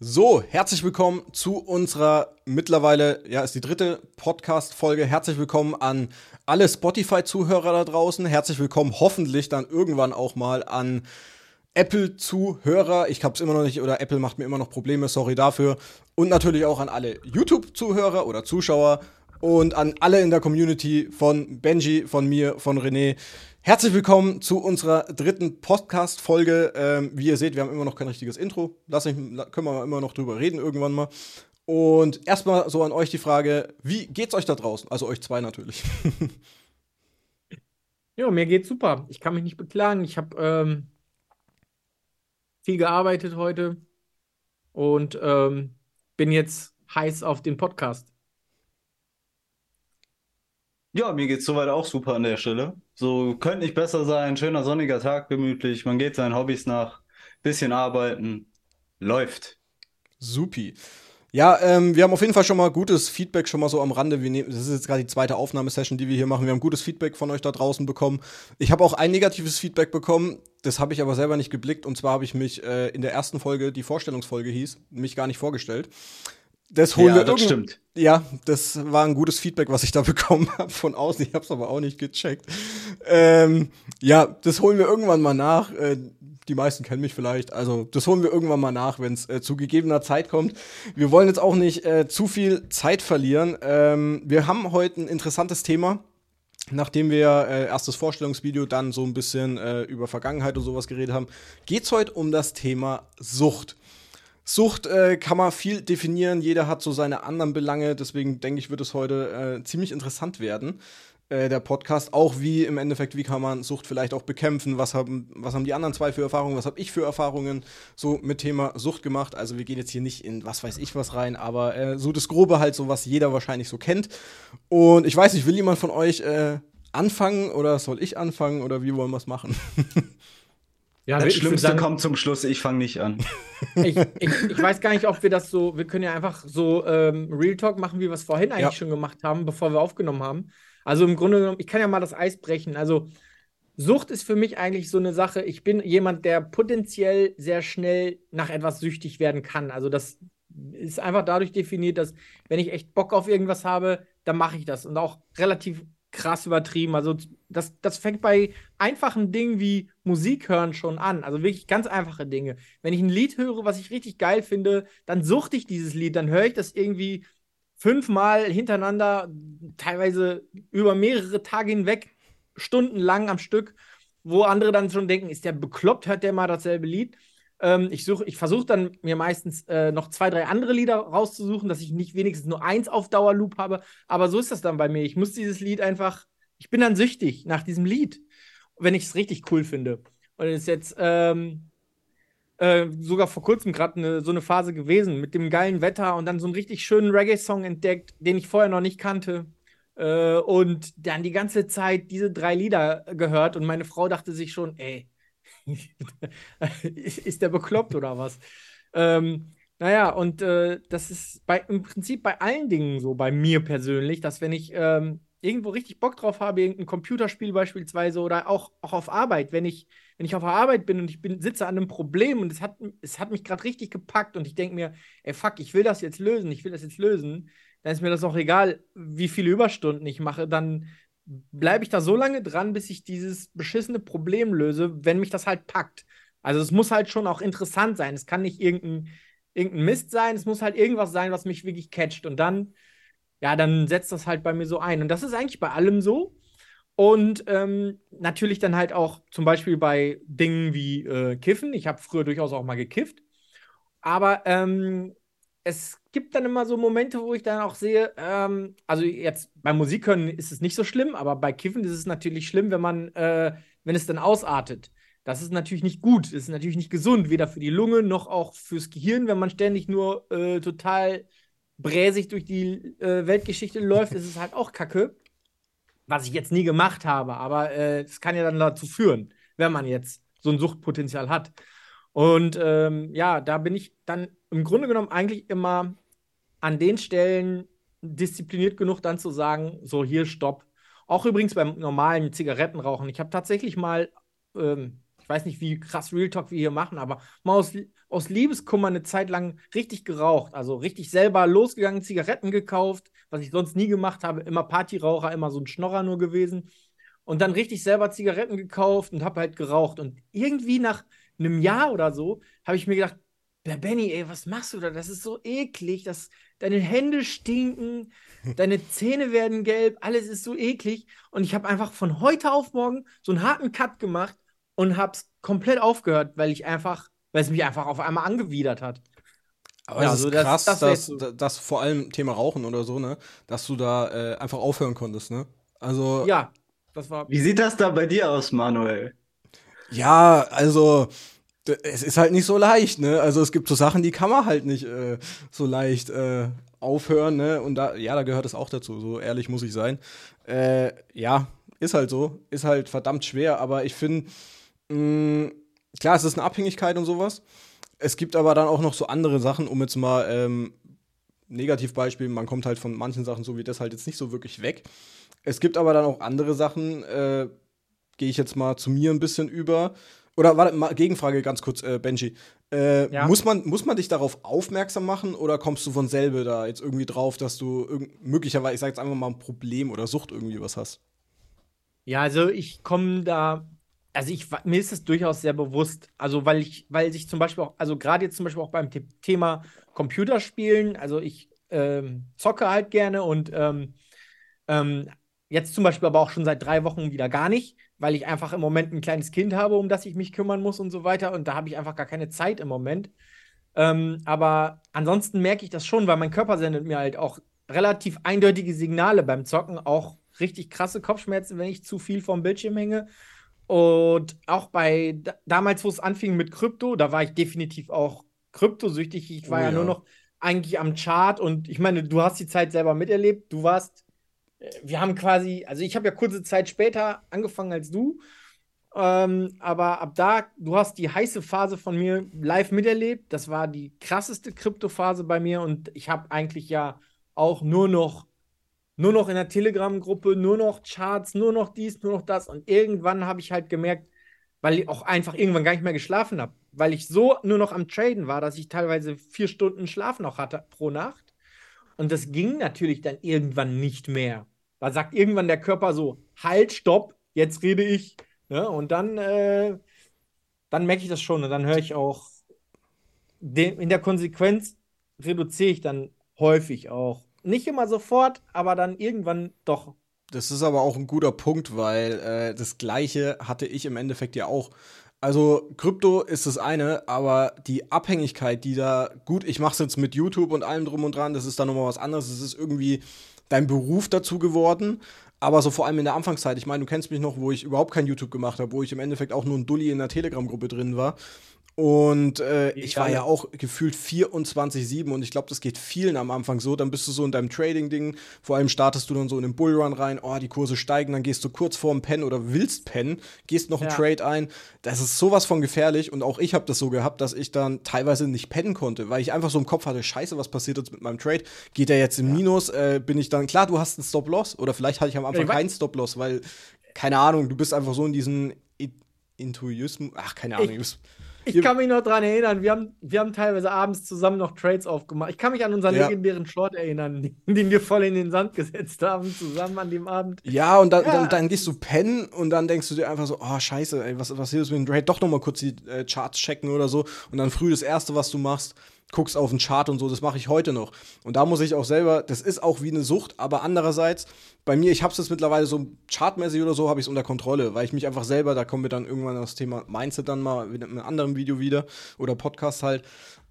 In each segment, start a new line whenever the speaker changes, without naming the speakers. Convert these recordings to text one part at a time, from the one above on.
So, herzlich willkommen zu unserer mittlerweile, ja, ist die dritte Podcast-Folge. Herzlich willkommen an alle Spotify-Zuhörer da draußen. Herzlich willkommen hoffentlich dann irgendwann auch mal an Apple-Zuhörer. Ich hab's immer noch nicht, oder Apple macht mir immer noch Probleme, sorry dafür. Und natürlich auch an alle YouTube-Zuhörer oder Zuschauer und an alle in der Community von Benji, von mir, von René. Herzlich willkommen zu unserer dritten Podcast-Folge. Ähm, wie ihr seht, wir haben immer noch kein richtiges Intro. Lass ich, können wir immer noch drüber reden irgendwann mal. Und erstmal so an euch die Frage: Wie geht's euch da draußen? Also euch zwei natürlich.
ja, mir geht's super. Ich kann mich nicht beklagen. Ich habe ähm, viel gearbeitet heute und ähm, bin jetzt heiß auf den Podcast.
Ja, mir geht's soweit auch super an der Stelle. So könnte nicht besser sein. Schöner sonniger Tag, gemütlich. Man geht seinen Hobbys nach. Bisschen arbeiten. Läuft.
Supi. Ja, ähm, wir haben auf jeden Fall schon mal gutes Feedback schon mal so am Rande. Wir nehmen, das ist jetzt gerade die zweite Aufnahmesession, die wir hier machen. Wir haben gutes Feedback von euch da draußen bekommen. Ich habe auch ein negatives Feedback bekommen. Das habe ich aber selber nicht geblickt. Und zwar habe ich mich äh, in der ersten Folge, die Vorstellungsfolge hieß, mich gar nicht vorgestellt. Das holen ja, wir das stimmt. Ja, das war ein gutes Feedback, was ich da bekommen habe von außen. Ich habe es aber auch nicht gecheckt. Ähm, ja, das holen wir irgendwann mal nach. Äh, die meisten kennen mich vielleicht. Also das holen wir irgendwann mal nach, wenn es äh, zu gegebener Zeit kommt. Wir wollen jetzt auch nicht äh, zu viel Zeit verlieren. Ähm, wir haben heute ein interessantes Thema. Nachdem wir äh, erst das Vorstellungsvideo, dann so ein bisschen äh, über Vergangenheit und sowas geredet haben, geht's heute um das Thema Sucht. Sucht äh, kann man viel definieren, jeder hat so seine anderen Belange, deswegen denke ich, wird es heute äh, ziemlich interessant werden, äh, der Podcast. Auch wie im Endeffekt, wie kann man Sucht vielleicht auch bekämpfen, was haben, was haben die anderen zwei für Erfahrungen, was habe ich für Erfahrungen so mit Thema Sucht gemacht. Also wir gehen jetzt hier nicht in was weiß ich was rein, aber äh, so das Grobe halt, so was jeder wahrscheinlich so kennt. Und ich weiß nicht, will jemand von euch äh, anfangen oder soll ich anfangen oder wie wollen wir es machen?
Ja, das Schlimmste sagen, kommt zum Schluss, ich fange nicht an.
Ich, ich, ich, weiß gar nicht, ob wir das so, wir können ja einfach so ähm, Real Talk machen, wie wir es vorhin eigentlich ja. schon gemacht haben, bevor wir aufgenommen haben. Also im Grunde genommen, ich kann ja mal das Eis brechen. Also Sucht ist für mich eigentlich so eine Sache, ich bin jemand, der potenziell sehr schnell nach etwas süchtig werden kann. Also das ist einfach dadurch definiert, dass wenn ich echt Bock auf irgendwas habe, dann mache ich das. Und auch relativ krass übertrieben. Also das, das fängt bei einfachen Dingen wie Musik hören schon an. Also wirklich ganz einfache Dinge. Wenn ich ein Lied höre, was ich richtig geil finde, dann suchte ich dieses Lied, dann höre ich das irgendwie fünfmal hintereinander, teilweise über mehrere Tage hinweg, stundenlang am Stück, wo andere dann schon denken, ist der bekloppt, hört der mal dasselbe Lied? Ähm, ich ich versuche dann mir meistens äh, noch zwei, drei andere Lieder rauszusuchen, dass ich nicht wenigstens nur eins auf Dauerloop habe. Aber so ist das dann bei mir. Ich muss dieses Lied einfach, ich bin dann süchtig nach diesem Lied, wenn ich es richtig cool finde. Und es ist jetzt ähm, äh, sogar vor kurzem gerade ne, so eine Phase gewesen mit dem geilen Wetter und dann so einen richtig schönen Reggae-Song entdeckt, den ich vorher noch nicht kannte. Äh, und dann die ganze Zeit diese drei Lieder gehört und meine Frau dachte sich schon, ey, ist der bekloppt oder was? Ähm, naja, und äh, das ist bei, im Prinzip bei allen Dingen so, bei mir persönlich, dass wenn ich ähm, irgendwo richtig Bock drauf habe, irgendein Computerspiel beispielsweise oder auch, auch auf Arbeit, wenn ich, wenn ich auf der Arbeit bin und ich bin, sitze an einem Problem und es hat, es hat mich gerade richtig gepackt und ich denke mir, ey fuck, ich will das jetzt lösen, ich will das jetzt lösen, dann ist mir das auch egal, wie viele Überstunden ich mache, dann bleibe ich da so lange dran, bis ich dieses beschissene Problem löse, wenn mich das halt packt. Also es muss halt schon auch interessant sein. Es kann nicht irgendein, irgendein Mist sein, es muss halt irgendwas sein, was mich wirklich catcht. Und dann, ja, dann setzt das halt bei mir so ein. Und das ist eigentlich bei allem so. Und ähm, natürlich dann halt auch zum Beispiel bei Dingen wie äh, Kiffen. Ich habe früher durchaus auch mal gekifft. Aber ähm, es gibt dann immer so Momente, wo ich dann auch sehe, ähm, also jetzt bei Musik hören ist es nicht so schlimm, aber bei Kiffen ist es natürlich schlimm, wenn man, äh, wenn es dann ausartet. Das ist natürlich nicht gut, das ist natürlich nicht gesund, weder für die Lunge noch auch fürs Gehirn, wenn man ständig nur äh, total bräsig durch die äh, Weltgeschichte läuft, ist es halt auch Kacke. Was ich jetzt nie gemacht habe, aber es äh, kann ja dann dazu führen, wenn man jetzt so ein Suchtpotenzial hat. Und ähm, ja, da bin ich dann im Grunde genommen eigentlich immer an den Stellen diszipliniert genug, dann zu sagen, so hier stopp. Auch übrigens beim normalen Zigarettenrauchen. Ich habe tatsächlich mal, ähm, ich weiß nicht, wie krass Real Talk wir hier machen, aber mal aus, aus Liebeskummer eine Zeit lang richtig geraucht. Also richtig selber losgegangen, Zigaretten gekauft, was ich sonst nie gemacht habe. Immer Partyraucher, immer so ein Schnorrer nur gewesen. Und dann richtig selber Zigaretten gekauft und habe halt geraucht. Und irgendwie nach einem Jahr oder so habe ich mir gedacht, der Benny, ey, was machst du da? Das ist so eklig, das, deine Hände stinken, deine Zähne werden gelb, alles ist so eklig. Und ich habe einfach von heute auf morgen so einen harten Cut gemacht und habe es komplett aufgehört, weil ich einfach, weil es mich einfach auf einmal angewidert hat.
Aber ja, es ist also krass, das, das dass, so. dass vor allem Thema Rauchen oder so, ne, dass du da äh, einfach aufhören konntest, ne? Also.
Ja, das war.
Wie sieht das da bei dir aus, Manuel?
Ja, also es ist halt nicht so leicht, ne? Also es gibt so Sachen, die kann man halt nicht äh, so leicht äh, aufhören, ne? Und da, ja, da gehört es auch dazu, so ehrlich muss ich sein. Äh, ja, ist halt so, ist halt verdammt schwer, aber ich finde, klar, es ist eine Abhängigkeit und sowas. Es gibt aber dann auch noch so andere Sachen, um jetzt mal ähm, Negativbeispiel, man kommt halt von manchen Sachen so wie das halt jetzt nicht so wirklich weg. Es gibt aber dann auch andere Sachen, äh, gehe ich jetzt mal zu mir ein bisschen über. Oder warte, mal, Gegenfrage ganz kurz, äh, Benji. Äh, ja. muss, man, muss man dich darauf aufmerksam machen oder kommst du von selber da jetzt irgendwie drauf, dass du möglicherweise, ich sag jetzt einfach mal ein Problem oder Sucht irgendwie was hast?
Ja, also ich komme da, also ich, mir ist es durchaus sehr bewusst, also weil ich, weil sich zum Beispiel auch, also gerade jetzt zum Beispiel auch beim Thema Computerspielen, also ich ähm, zocke halt gerne und ähm, ähm, jetzt zum Beispiel aber auch schon seit drei Wochen wieder gar nicht weil ich einfach im Moment ein kleines Kind habe, um das ich mich kümmern muss und so weiter. Und da habe ich einfach gar keine Zeit im Moment. Ähm, aber ansonsten merke ich das schon, weil mein Körper sendet mir halt auch relativ eindeutige Signale beim Zocken, auch richtig krasse Kopfschmerzen, wenn ich zu viel vom Bildschirm hänge. Und auch bei damals, wo es anfing mit Krypto, da war ich definitiv auch kryptosüchtig. Ich war oh, ja. ja nur noch eigentlich am Chart und ich meine, du hast die Zeit selber miterlebt. Du warst wir haben quasi, also ich habe ja kurze Zeit später angefangen als du, ähm, aber ab da, du hast die heiße Phase von mir live miterlebt. Das war die krasseste Kryptophase bei mir und ich habe eigentlich ja auch nur noch, nur noch in der Telegram-Gruppe, nur noch Charts, nur noch dies, nur noch das und irgendwann habe ich halt gemerkt, weil ich auch einfach irgendwann gar nicht mehr geschlafen habe, weil ich so nur noch am Traden war, dass ich teilweise vier Stunden Schlaf noch hatte pro Nacht. Und das ging natürlich dann irgendwann nicht mehr. Da sagt irgendwann der Körper so: Halt, stopp, jetzt rede ich. Ne? Und dann, äh, dann merke ich das schon und dann höre ich auch, in der Konsequenz reduziere ich dann häufig auch. Nicht immer sofort, aber dann irgendwann doch.
Das ist aber auch ein guter Punkt, weil äh, das Gleiche hatte ich im Endeffekt ja auch. Also Krypto ist das eine, aber die Abhängigkeit, die da, gut, ich mache es jetzt mit YouTube und allem drum und dran, das ist dann nochmal was anderes. Es ist irgendwie dein Beruf dazu geworden. Aber so vor allem in der Anfangszeit, ich meine, du kennst mich noch, wo ich überhaupt kein YouTube gemacht habe, wo ich im Endeffekt auch nur ein Dulli in der Telegram-Gruppe drin war und äh, ich war ja auch gefühlt 24-7 und ich glaube, das geht vielen am Anfang so. Dann bist du so in deinem Trading-Ding, vor allem startest du dann so in den Bullrun rein, oh, die Kurse steigen, dann gehst du kurz vorm Pen oder willst pennen, gehst noch einen ja. Trade ein. Das ist sowas von gefährlich und auch ich habe das so gehabt, dass ich dann teilweise nicht pennen konnte, weil ich einfach so im Kopf hatte, scheiße, was passiert jetzt mit meinem Trade? Geht der jetzt im ja. Minus? Äh, bin ich dann, klar, du hast einen Stop-Loss oder vielleicht hatte ich am Anfang ich keinen Stop-Loss, weil, keine Ahnung, du bist einfach so in diesen Intuismus, ach, keine Ahnung.
Ich, ich kann mich noch daran erinnern, wir haben, wir haben teilweise abends zusammen noch Trades aufgemacht. Ich kann mich an unseren ja. legendären Short erinnern, den wir voll in den Sand gesetzt haben, zusammen an dem Abend.
Ja, und dann, ja. dann, dann gehst du pennen und dann denkst du dir einfach so, oh scheiße, ey, was, was hier ist mit dem Trade? Doch noch mal kurz die äh, Charts checken oder so. Und dann früh das Erste, was du machst, guckst auf den Chart und so, das mache ich heute noch. Und da muss ich auch selber, das ist auch wie eine Sucht, aber andererseits, bei mir, ich habe es jetzt mittlerweile so chartmäßig oder so, habe ich es unter Kontrolle, weil ich mich einfach selber, da kommen wir dann irgendwann das Thema Mindset dann mal in einem anderen Video wieder oder Podcast halt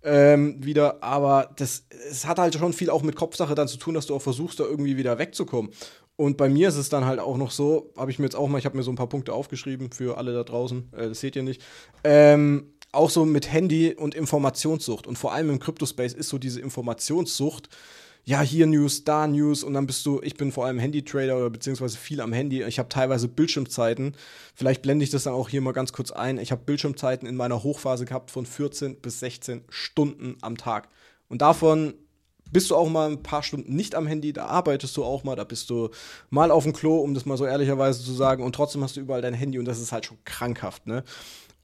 ähm, wieder, aber das, es hat halt schon viel auch mit Kopfsache dann zu tun, dass du auch versuchst, da irgendwie wieder wegzukommen. Und bei mir ist es dann halt auch noch so, habe ich mir jetzt auch mal, ich habe mir so ein paar Punkte aufgeschrieben für alle da draußen, äh, das seht ihr nicht. Ähm, auch so mit Handy und Informationssucht. Und vor allem im Crypto-Space ist so diese Informationssucht. Ja, hier News, da News und dann bist du, ich bin vor allem Handy-Trader oder beziehungsweise viel am Handy. Ich habe teilweise Bildschirmzeiten. Vielleicht blende ich das dann auch hier mal ganz kurz ein. Ich habe Bildschirmzeiten in meiner Hochphase gehabt von 14 bis 16 Stunden am Tag. Und davon bist du auch mal ein paar Stunden nicht am Handy, da arbeitest du auch mal, da bist du mal auf dem Klo, um das mal so ehrlicherweise zu sagen, und trotzdem hast du überall dein Handy und das ist halt schon krankhaft, ne?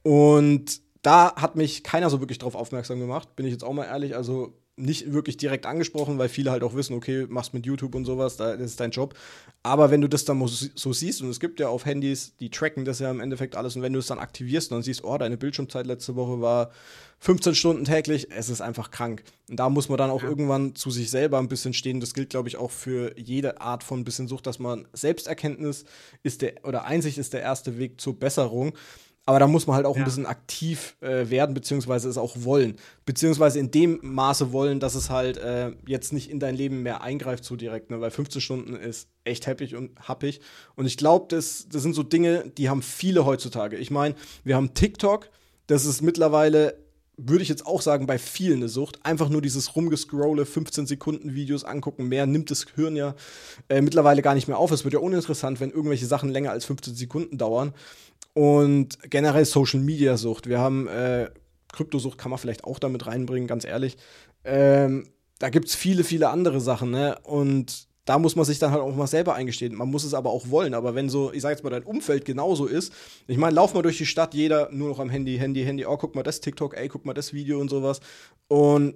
Und da hat mich keiner so wirklich drauf aufmerksam gemacht, bin ich jetzt auch mal ehrlich. Also nicht wirklich direkt angesprochen, weil viele halt auch wissen, okay, machst mit YouTube und sowas, das ist dein Job. Aber wenn du das dann so siehst, und es gibt ja auf Handys, die tracken das ja im Endeffekt alles, und wenn du es dann aktivierst und dann siehst, oh, deine Bildschirmzeit letzte Woche war 15 Stunden täglich, es ist einfach krank. Und da muss man dann auch ja. irgendwann zu sich selber ein bisschen stehen. Das gilt, glaube ich, auch für jede Art von bisschen Sucht, dass man Selbsterkenntnis ist der, oder Einsicht ist der erste Weg zur Besserung. Aber da muss man halt auch ja. ein bisschen aktiv äh, werden, beziehungsweise es auch wollen. Beziehungsweise in dem Maße wollen, dass es halt äh, jetzt nicht in dein Leben mehr eingreift so direkt, ne? Weil 15 Stunden ist echt happig und happig. Und ich glaube, das, das sind so Dinge, die haben viele heutzutage. Ich meine, wir haben TikTok, das ist mittlerweile würde ich jetzt auch sagen, bei vielen eine Sucht. Einfach nur dieses rumgescrolle, 15 Sekunden Videos angucken, mehr nimmt das Hirn ja äh, mittlerweile gar nicht mehr auf. Es wird ja uninteressant, wenn irgendwelche Sachen länger als 15 Sekunden dauern. Und generell Social Media Sucht. Wir haben äh, Kryptosucht, kann man vielleicht auch damit reinbringen, ganz ehrlich. Ähm, da gibt es viele, viele andere Sachen, ne? Und da muss man sich dann halt auch mal selber eingestehen. Man muss es aber auch wollen. Aber wenn so, ich sag jetzt mal, dein Umfeld genauso ist, ich meine, lauf mal durch die Stadt, jeder nur noch am Handy, Handy, Handy, oh, guck mal das TikTok, ey, guck mal das Video und sowas. Und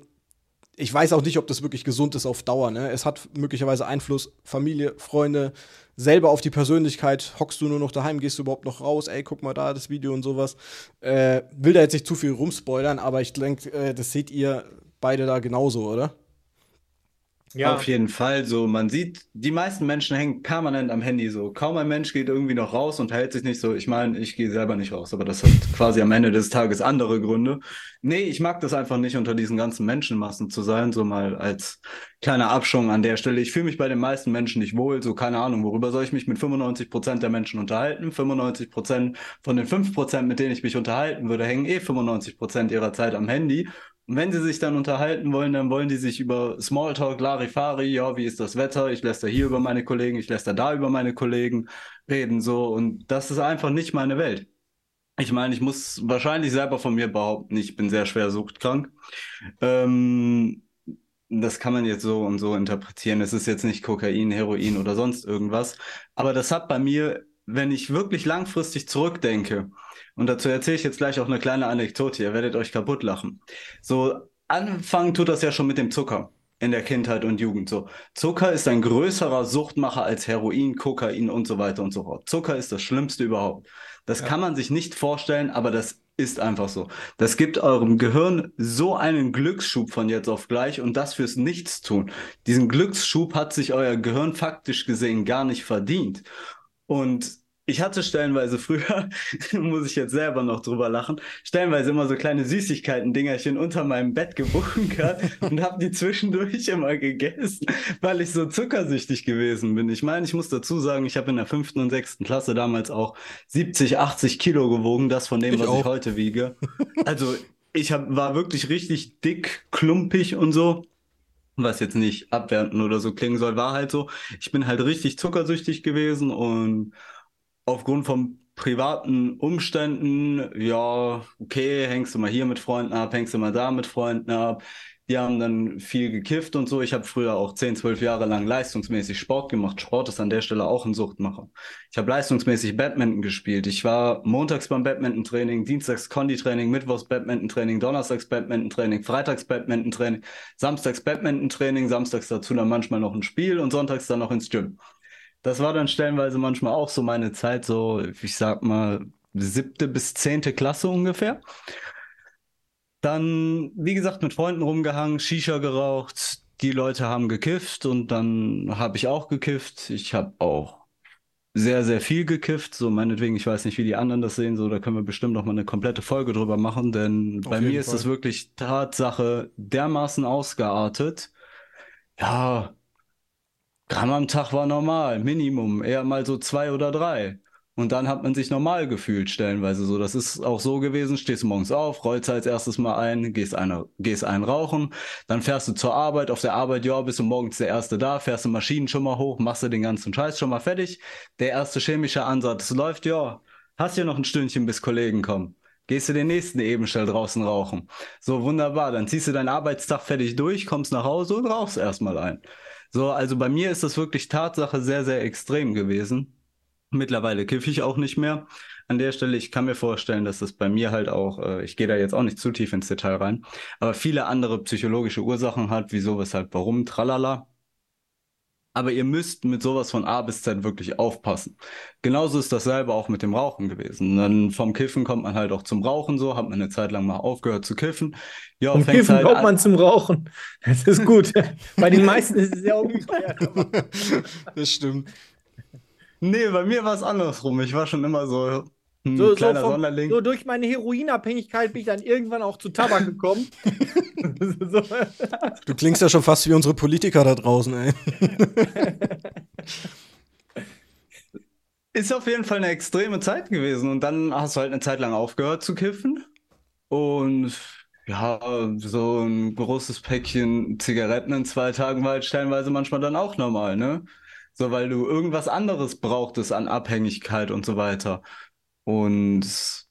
ich weiß auch nicht, ob das wirklich gesund ist auf Dauer. Ne? Es hat möglicherweise Einfluss, Familie, Freunde, selber auf die Persönlichkeit. Hockst du nur noch daheim, gehst du überhaupt noch raus? Ey, guck mal da das Video und sowas. Äh, will da jetzt nicht zu viel rumspoilern, aber ich denke, äh, das seht ihr beide da genauso, oder?
Ja. Auf jeden Fall. So, man sieht, die meisten Menschen hängen permanent am Handy so. Kaum ein Mensch geht irgendwie noch raus und hält sich nicht so. Ich meine, ich gehe selber nicht raus, aber das hat quasi am Ende des Tages andere Gründe. Nee, ich mag das einfach nicht, unter diesen ganzen Menschenmassen zu sein, so mal als kleiner Abschwung an der Stelle. Ich fühle mich bei den meisten Menschen nicht wohl, so keine Ahnung, worüber soll ich mich mit 95 Prozent der Menschen unterhalten? 95 Prozent von den 5 Prozent, mit denen ich mich unterhalten würde, hängen eh 95 Prozent ihrer Zeit am Handy wenn sie sich dann unterhalten wollen, dann wollen die sich über Smalltalk, Larifari, ja, wie ist das Wetter? Ich lässt da hier über meine Kollegen, ich lässt da über meine Kollegen reden, so. Und das ist einfach nicht meine Welt. Ich meine, ich muss wahrscheinlich selber von mir behaupten, ich bin sehr schwer suchtkrank. Ähm, das kann man jetzt so und so interpretieren. Es ist jetzt nicht Kokain, Heroin oder sonst irgendwas. Aber das hat bei mir, wenn ich wirklich langfristig zurückdenke, und dazu erzähle ich jetzt gleich auch eine kleine Anekdote. Ihr werdet euch kaputt lachen. So, anfangen tut das ja schon mit dem Zucker in der Kindheit und Jugend. So, Zucker ist ein größerer Suchtmacher als Heroin, Kokain und so weiter und so fort. Zucker ist das Schlimmste überhaupt. Das ja. kann man sich nicht vorstellen, aber das ist einfach so. Das gibt eurem Gehirn so einen Glücksschub von jetzt auf gleich und das fürs Nichtstun. Diesen Glücksschub hat sich euer Gehirn faktisch gesehen gar nicht verdient. Und ich hatte stellenweise früher, muss ich jetzt selber noch drüber lachen, stellenweise immer so kleine Süßigkeiten-Dingerchen unter meinem Bett gebunkert und habe die zwischendurch immer gegessen, weil ich so zuckersüchtig gewesen bin. Ich meine, ich muss dazu sagen, ich habe in der fünften und sechsten Klasse damals auch 70, 80 Kilo gewogen, das von dem, ich was auch. ich heute wiege. Also ich hab, war wirklich richtig dick, klumpig und so was jetzt nicht abwertend oder so klingen soll, war halt so. Ich bin halt richtig zuckersüchtig gewesen und aufgrund von privaten Umständen, ja, okay, hängst du mal hier mit Freunden ab, hängst du mal da mit Freunden ab. Die haben dann viel gekifft und so. Ich habe früher auch 10, 12 Jahre lang leistungsmäßig Sport gemacht. Sport ist an der Stelle auch ein Suchtmacher. Ich habe leistungsmäßig Badminton gespielt. Ich war montags beim Badminton-Training, dienstags Condi-Training, mittwochs Badminton-Training, donnerstags Badminton-Training, freitags Badminton-Training, samstags Badminton-Training, samstags dazu dann manchmal noch ein Spiel und sonntags dann noch ins Gym das war dann stellenweise manchmal auch so meine Zeit, so, ich sag mal, siebte bis zehnte Klasse ungefähr. Dann, wie gesagt, mit Freunden rumgehangen, Shisha geraucht, die Leute haben gekifft und dann habe ich auch gekifft. Ich habe auch sehr, sehr viel gekifft. So meinetwegen, ich weiß nicht, wie die anderen das sehen, so da können wir bestimmt noch mal eine komplette Folge drüber machen, denn Auf bei mir Fall. ist es wirklich Tatsache dermaßen ausgeartet. Ja, Gramm am Tag war normal, Minimum, eher mal so zwei oder drei. Und dann hat man sich normal gefühlt, stellenweise so. Das ist auch so gewesen, stehst morgens auf, rollst als erstes mal ein, gehst, eine, gehst ein rauchen, dann fährst du zur Arbeit, auf der Arbeit, ja, bist du morgens der Erste da, fährst du Maschinen schon mal hoch, machst du den ganzen Scheiß schon mal fertig. Der erste chemische Ansatz läuft, ja, hast ja noch ein Stündchen, bis Kollegen kommen. Gehst du den nächsten eben schnell draußen rauchen. So, wunderbar, dann ziehst du deinen Arbeitstag fertig durch, kommst nach Hause und rauchst erstmal ein. So, also bei mir ist das wirklich Tatsache sehr, sehr extrem gewesen. Mittlerweile kiffe ich auch nicht mehr. an der Stelle, ich kann mir vorstellen, dass das bei mir halt auch, äh, ich gehe da jetzt auch nicht zu tief ins Detail rein, aber viele andere psychologische Ursachen hat, wieso, weshalb, warum, tralala. Aber ihr müsst mit sowas von A bis Z wirklich aufpassen. Genauso ist dasselbe auch mit dem Rauchen gewesen. Dann vom Kiffen kommt man halt auch zum Rauchen so, hat man eine Zeit lang mal aufgehört zu kiffen.
Ja, vom Kiffen halt kommt man zum Rauchen. Das ist gut. bei den meisten ist es sehr umgekehrt.
das stimmt.
Nee, bei mir war es andersrum. Ich war schon immer so
ein so, so, vom. So durch meine Heroinabhängigkeit bin ich dann irgendwann auch zu Tabak gekommen.
so. Du klingst ja schon fast wie unsere Politiker da draußen, ey.
Ist auf jeden Fall eine extreme Zeit gewesen. Und dann hast du halt eine Zeit lang aufgehört zu kiffen. Und ja, so ein großes Päckchen Zigaretten in zwei Tagen war halt stellenweise manchmal dann auch normal, ne? So, weil du irgendwas anderes brauchtest an Abhängigkeit und so weiter. Und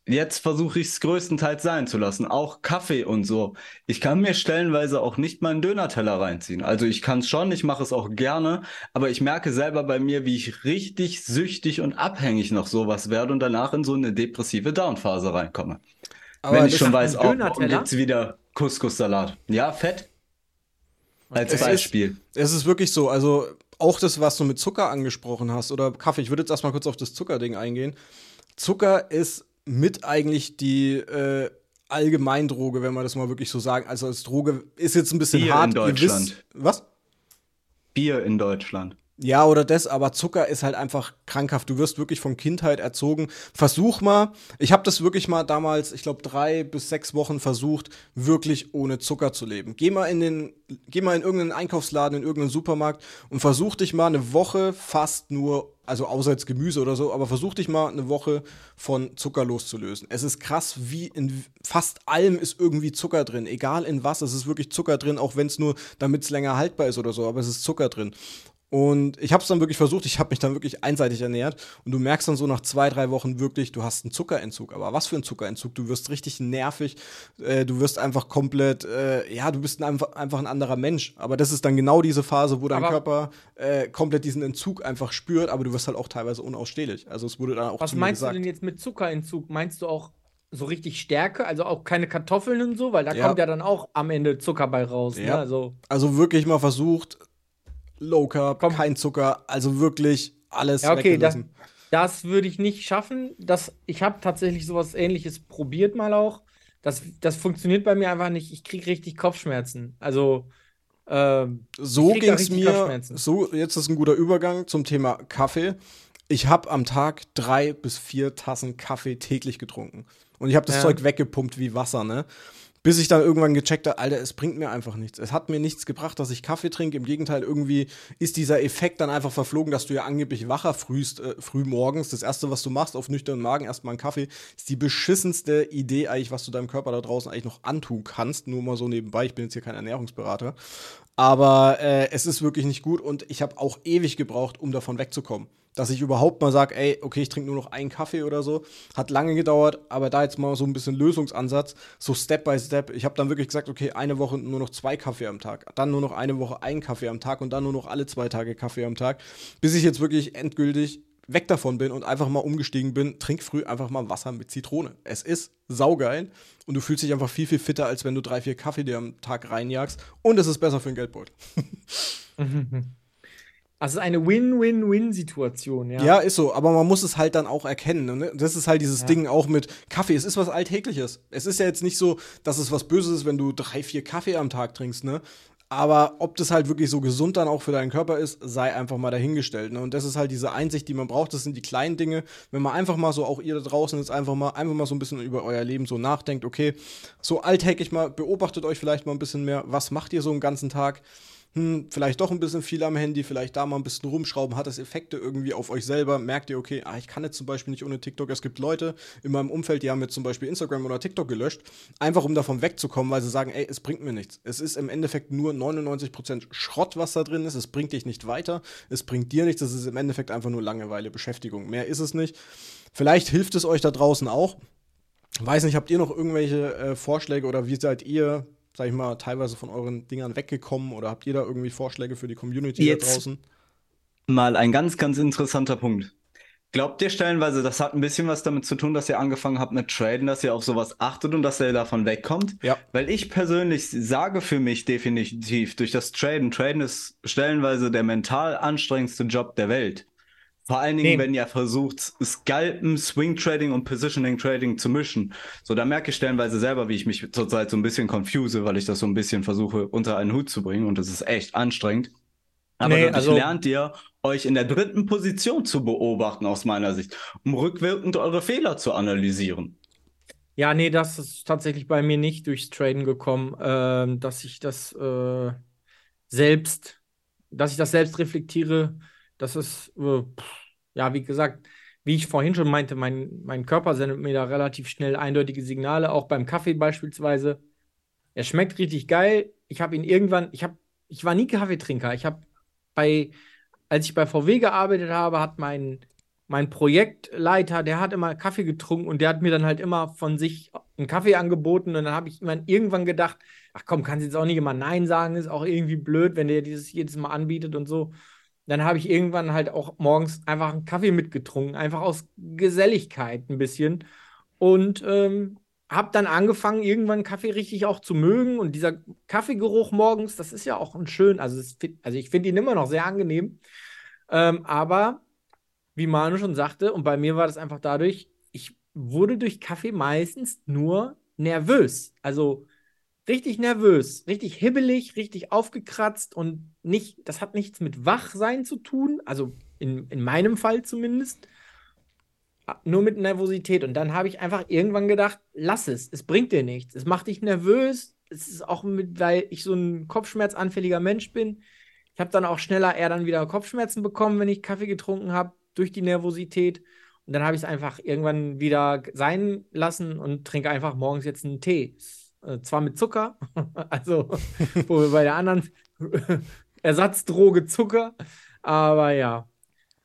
jetzt versuche ich es größtenteils sein zu lassen. Auch Kaffee und so. Ich kann mir stellenweise auch nicht mal einen Dönerteller reinziehen. Also ich kann es schon, ich mache es auch gerne, aber ich merke selber bei mir, wie ich richtig süchtig und abhängig noch sowas werde und danach in so eine depressive Downphase reinkomme. Aber Wenn ich schon weiß, auch oh, jetzt wieder Couscous-Salat. Ja, fett. Als es Beispiel.
Ist, es ist wirklich so, also auch das, was du mit Zucker angesprochen hast oder Kaffee, ich würde jetzt erstmal kurz auf das Zuckerding eingehen. Zucker ist mit eigentlich die äh, Allgemeindroge, wenn man das mal wirklich so sagen. Also als Droge ist jetzt ein bisschen
Bier
hart.
In Deutschland.
Wisst, was?
Bier in Deutschland.
Ja, oder das, aber Zucker ist halt einfach krankhaft. Du wirst wirklich von Kindheit erzogen. Versuch mal, ich habe das wirklich mal damals, ich glaube, drei bis sechs Wochen versucht, wirklich ohne Zucker zu leben. Geh mal in den, geh mal in irgendeinen Einkaufsladen, in irgendeinen Supermarkt und versuch dich mal eine Woche fast nur, also außer jetzt Gemüse oder so, aber versuch dich mal eine Woche von Zucker loszulösen. Es ist krass, wie in fast allem ist irgendwie Zucker drin. Egal in was, es ist wirklich Zucker drin, auch wenn es nur, damit es länger haltbar ist oder so, aber es ist Zucker drin. Und ich habe es dann wirklich versucht, ich habe mich dann wirklich einseitig ernährt und du merkst dann so nach zwei, drei Wochen wirklich, du hast einen Zuckerentzug. Aber was für ein Zuckerentzug? Du wirst richtig nervig, äh, du wirst einfach komplett, äh, ja, du bist einfach, einfach ein anderer Mensch. Aber das ist dann genau diese Phase, wo dein aber Körper äh, komplett diesen Entzug einfach spürt, aber du wirst halt auch teilweise unausstehlich. Also es wurde dann auch
Was meinst du denn jetzt mit Zuckerentzug? Meinst du auch so richtig Stärke, also auch keine Kartoffeln und so, weil da ja. kommt ja dann auch am Ende Zucker bei raus. Ne? Ja. Ne?
Also. also wirklich mal versucht, Low Carb, Komm. kein Zucker, also wirklich alles
ja, okay, das, das würde ich nicht schaffen. Das, ich habe tatsächlich sowas ähnliches probiert mal auch. Das, das funktioniert bei mir einfach nicht. Ich kriege richtig Kopfschmerzen. Also ähm,
so ging es mir. So, jetzt ist ein guter Übergang zum Thema Kaffee. Ich habe am Tag drei bis vier Tassen Kaffee täglich getrunken. Und ich habe das ja. Zeug weggepumpt wie Wasser, ne? Bis ich dann irgendwann gecheckt habe, Alter, es bringt mir einfach nichts. Es hat mir nichts gebracht, dass ich Kaffee trinke. Im Gegenteil, irgendwie ist dieser Effekt dann einfach verflogen, dass du ja angeblich wacher frühst, äh, früh morgens. Das erste, was du machst, auf nüchternen Magen erstmal einen Kaffee, ist die beschissenste Idee eigentlich, was du deinem Körper da draußen eigentlich noch antun kannst. Nur mal so nebenbei, ich bin jetzt hier kein Ernährungsberater. Aber äh, es ist wirklich nicht gut und ich habe auch ewig gebraucht, um davon wegzukommen dass ich überhaupt mal sage, ey, okay, ich trinke nur noch einen Kaffee oder so. Hat lange gedauert, aber da jetzt mal so ein bisschen Lösungsansatz, so Step by Step. Ich habe dann wirklich gesagt, okay, eine Woche nur noch zwei Kaffee am Tag, dann nur noch eine Woche einen Kaffee am Tag und dann nur noch alle zwei Tage Kaffee am Tag, bis ich jetzt wirklich endgültig weg davon bin und einfach mal umgestiegen bin, trink früh einfach mal Wasser mit Zitrone. Es ist saugeil und du fühlst dich einfach viel, viel fitter, als wenn du drei, vier Kaffee dir am Tag reinjagst und es ist besser für den Geldbeutel.
Also eine Win-Win-Win-Situation, ja.
Ja, ist so, aber man muss es halt dann auch erkennen. Ne? Das ist halt dieses ja. Ding auch mit Kaffee. Es ist was Alltägliches. Es ist ja jetzt nicht so, dass es was Böses ist, wenn du drei, vier Kaffee am Tag trinkst, ne? Aber ob das halt wirklich so gesund dann auch für deinen Körper ist, sei einfach mal dahingestellt. Ne? Und das ist halt diese Einsicht, die man braucht. Das sind die kleinen Dinge. Wenn man einfach mal so, auch ihr da draußen jetzt einfach mal, einfach mal so ein bisschen über euer Leben so nachdenkt, okay, so alltäglich mal, beobachtet euch vielleicht mal ein bisschen mehr, was macht ihr so einen ganzen Tag? Hm, vielleicht doch ein bisschen viel am Handy, vielleicht da mal ein bisschen rumschrauben, hat das Effekte irgendwie auf euch selber, merkt ihr, okay, ah, ich kann jetzt zum Beispiel nicht ohne TikTok. Es gibt Leute in meinem Umfeld, die haben jetzt zum Beispiel Instagram oder TikTok gelöscht, einfach um davon wegzukommen, weil sie sagen, ey, es bringt mir nichts. Es ist im Endeffekt nur 99% Schrott, was da drin ist. Es bringt dich nicht weiter, es bringt dir nichts, es ist im Endeffekt einfach nur Langeweile, Beschäftigung. Mehr ist es nicht. Vielleicht hilft es euch da draußen auch. Weiß nicht, habt ihr noch irgendwelche äh, Vorschläge oder wie seid ihr sag ich mal, teilweise von euren Dingern weggekommen oder habt ihr da irgendwie Vorschläge für die Community
Jetzt
da draußen?
Mal ein ganz, ganz interessanter Punkt. Glaubt ihr stellenweise, das hat ein bisschen was damit zu tun, dass ihr angefangen habt mit Traden, dass ihr auf sowas achtet und dass ihr davon wegkommt?
Ja.
Weil ich persönlich sage für mich definitiv, durch das Traden, Traden ist stellenweise der mental anstrengendste Job der Welt. Vor allen Dingen, nee. wenn ihr versucht, Scalpen, Swing Trading und Positioning Trading zu mischen. So, da merke ich stellenweise selber, wie ich mich zurzeit so ein bisschen confuse, weil ich das so ein bisschen versuche, unter einen Hut zu bringen und das ist echt anstrengend. Aber nee, dadurch also, lernt ihr, euch in der dritten Position zu beobachten, aus meiner Sicht, um rückwirkend eure Fehler zu analysieren.
Ja, nee, das ist tatsächlich bei mir nicht durchs Traden gekommen, äh, dass ich das äh, selbst, dass ich das selbst reflektiere. Das ist, äh, ja, wie gesagt, wie ich vorhin schon meinte, mein, mein Körper sendet mir da relativ schnell eindeutige Signale, auch beim Kaffee beispielsweise. Er schmeckt richtig geil. Ich habe ihn irgendwann, ich habe, ich war nie Kaffeetrinker. Ich habe bei als ich bei VW gearbeitet habe, hat mein, mein Projektleiter, der hat immer Kaffee getrunken und der hat mir dann halt immer von sich einen Kaffee angeboten. Und dann habe ich irgendwann gedacht, ach komm, kannst jetzt auch nicht immer Nein sagen, ist auch irgendwie blöd, wenn der dieses jedes Mal anbietet und so. Dann habe ich irgendwann halt auch morgens einfach einen Kaffee mitgetrunken, einfach aus Geselligkeit ein bisschen. Und ähm, habe dann angefangen, irgendwann Kaffee richtig auch zu mögen. Und dieser Kaffeegeruch morgens, das ist ja auch ein schön, also, es, also ich finde ihn immer noch sehr angenehm. Ähm, aber wie Manu schon sagte, und bei mir war das einfach dadurch, ich wurde durch Kaffee meistens nur nervös. Also richtig nervös, richtig hibbelig, richtig aufgekratzt und nicht, das hat nichts mit Wachsein zu tun, also in, in meinem Fall zumindest, nur mit Nervosität. Und dann habe ich einfach irgendwann gedacht, lass es, es bringt dir nichts. Es macht dich nervös. Es ist auch mit, weil ich so ein kopfschmerzanfälliger Mensch bin. Ich habe dann auch schneller eher dann wieder Kopfschmerzen bekommen, wenn ich Kaffee getrunken habe, durch die Nervosität. Und dann habe ich es einfach irgendwann wieder sein lassen und trinke einfach morgens jetzt einen Tee. Äh, zwar mit Zucker, also wo wir bei der anderen Ersatzdroge Zucker, aber ja,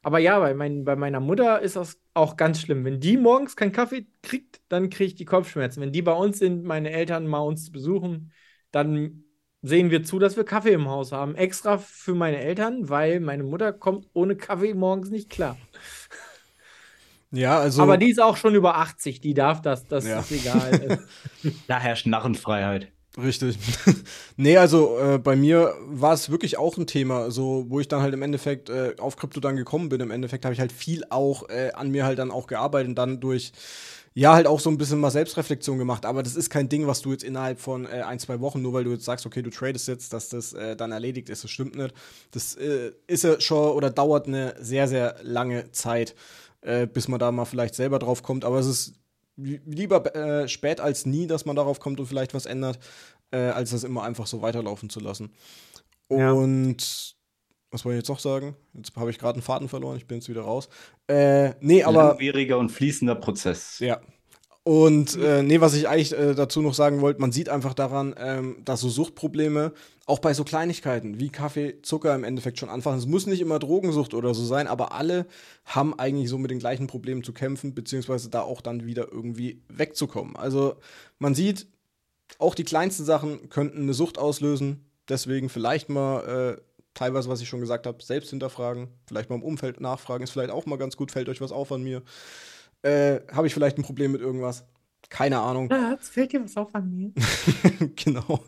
aber ja, bei, mein, bei meiner Mutter ist das auch ganz schlimm. Wenn die morgens keinen Kaffee kriegt, dann kriege ich die Kopfschmerzen. Wenn die bei uns sind, meine Eltern mal uns besuchen, dann sehen wir zu, dass wir Kaffee im Haus haben. Extra für meine Eltern, weil meine Mutter kommt ohne Kaffee morgens nicht klar.
Ja, also.
Aber die ist auch schon über 80, die darf das, das ja. ist egal.
da herrscht Narrenfreiheit.
Richtig. nee, also äh, bei mir war es wirklich auch ein Thema, so wo ich dann halt im Endeffekt äh, auf Krypto dann gekommen bin. Im Endeffekt habe ich halt viel auch äh, an mir halt dann auch gearbeitet und dann durch ja halt auch so ein bisschen mal Selbstreflexion gemacht. Aber das ist kein Ding, was du jetzt innerhalb von äh, ein, zwei Wochen, nur weil du jetzt sagst, okay, du tradest jetzt, dass das äh, dann erledigt ist. Das stimmt nicht. Das äh, ist ja schon oder dauert eine sehr, sehr lange Zeit, bis man da mal vielleicht selber drauf kommt. Aber es ist lieber äh, spät als nie, dass man darauf kommt und vielleicht was ändert, äh, als das immer einfach so weiterlaufen zu lassen. Und ja. was wollte ich jetzt noch sagen? Jetzt habe ich gerade einen Faden verloren, ich bin jetzt wieder raus. Äh, nee, aber.
Langwieriger und fließender Prozess.
Ja, und äh, nee, was ich eigentlich äh, dazu noch sagen wollte, man sieht einfach daran, ähm, dass so Suchtprobleme auch bei so Kleinigkeiten wie Kaffee, Zucker im Endeffekt schon anfangen. Es muss nicht immer Drogensucht oder so sein, aber alle haben eigentlich so mit den gleichen Problemen zu kämpfen, beziehungsweise da auch dann wieder irgendwie wegzukommen. Also man sieht, auch die kleinsten Sachen könnten eine Sucht auslösen. Deswegen vielleicht mal äh, teilweise, was ich schon gesagt habe, selbst hinterfragen, vielleicht mal im Umfeld nachfragen, ist vielleicht auch mal ganz gut, fällt euch was auf an mir äh, habe ich vielleicht ein Problem mit irgendwas. Keine Ahnung.
Schatz, fällt dir was auf an mir?
genau.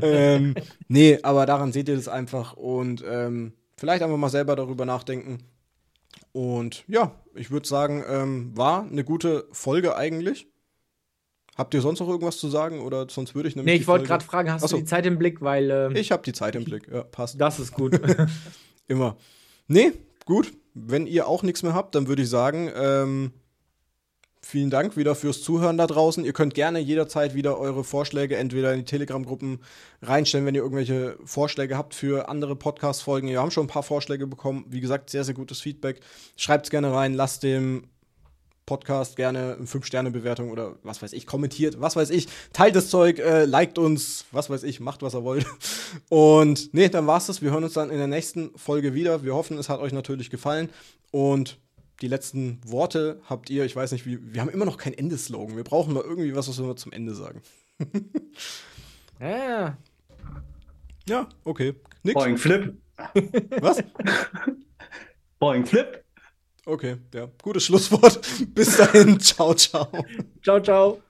ähm, nee, aber daran seht ihr das einfach und ähm, vielleicht einfach mal selber darüber nachdenken. Und ja, ich würde sagen, ähm, war eine gute Folge eigentlich. Habt ihr sonst noch irgendwas zu sagen oder sonst würde ich
nämlich. Nee, ich wollte gerade fragen, hast Achso. du die Zeit im Blick, weil.
Ähm, ich habe die Zeit im Blick, ja, passt.
Das ist gut.
Immer. Nee, gut. Wenn ihr auch nichts mehr habt, dann würde ich sagen, ähm, vielen Dank wieder fürs Zuhören da draußen. Ihr könnt gerne jederzeit wieder eure Vorschläge entweder in die Telegram-Gruppen reinstellen, wenn ihr irgendwelche Vorschläge habt für andere Podcast-Folgen. Wir haben schon ein paar Vorschläge bekommen. Wie gesagt, sehr, sehr gutes Feedback. Schreibt es gerne rein, lasst dem Podcast gerne eine 5-Sterne-Bewertung oder was weiß ich, kommentiert, was weiß ich, teilt das Zeug, äh, liked uns, was weiß ich, macht, was ihr wollt. Und nee, dann war's das. Wir hören uns dann in der nächsten Folge wieder. Wir hoffen, es hat euch natürlich gefallen. Und die letzten Worte habt ihr, ich weiß nicht, wie, wir haben immer noch kein Endeslogan. Wir brauchen mal irgendwie was, was wir zum Ende sagen.
ja.
Ja, okay.
Nix. Boing Flip.
Was?
Boing Flip.
Okay, ja. Gutes Schlusswort. Bis dahin. ciao, ciao.
Ciao, ciao.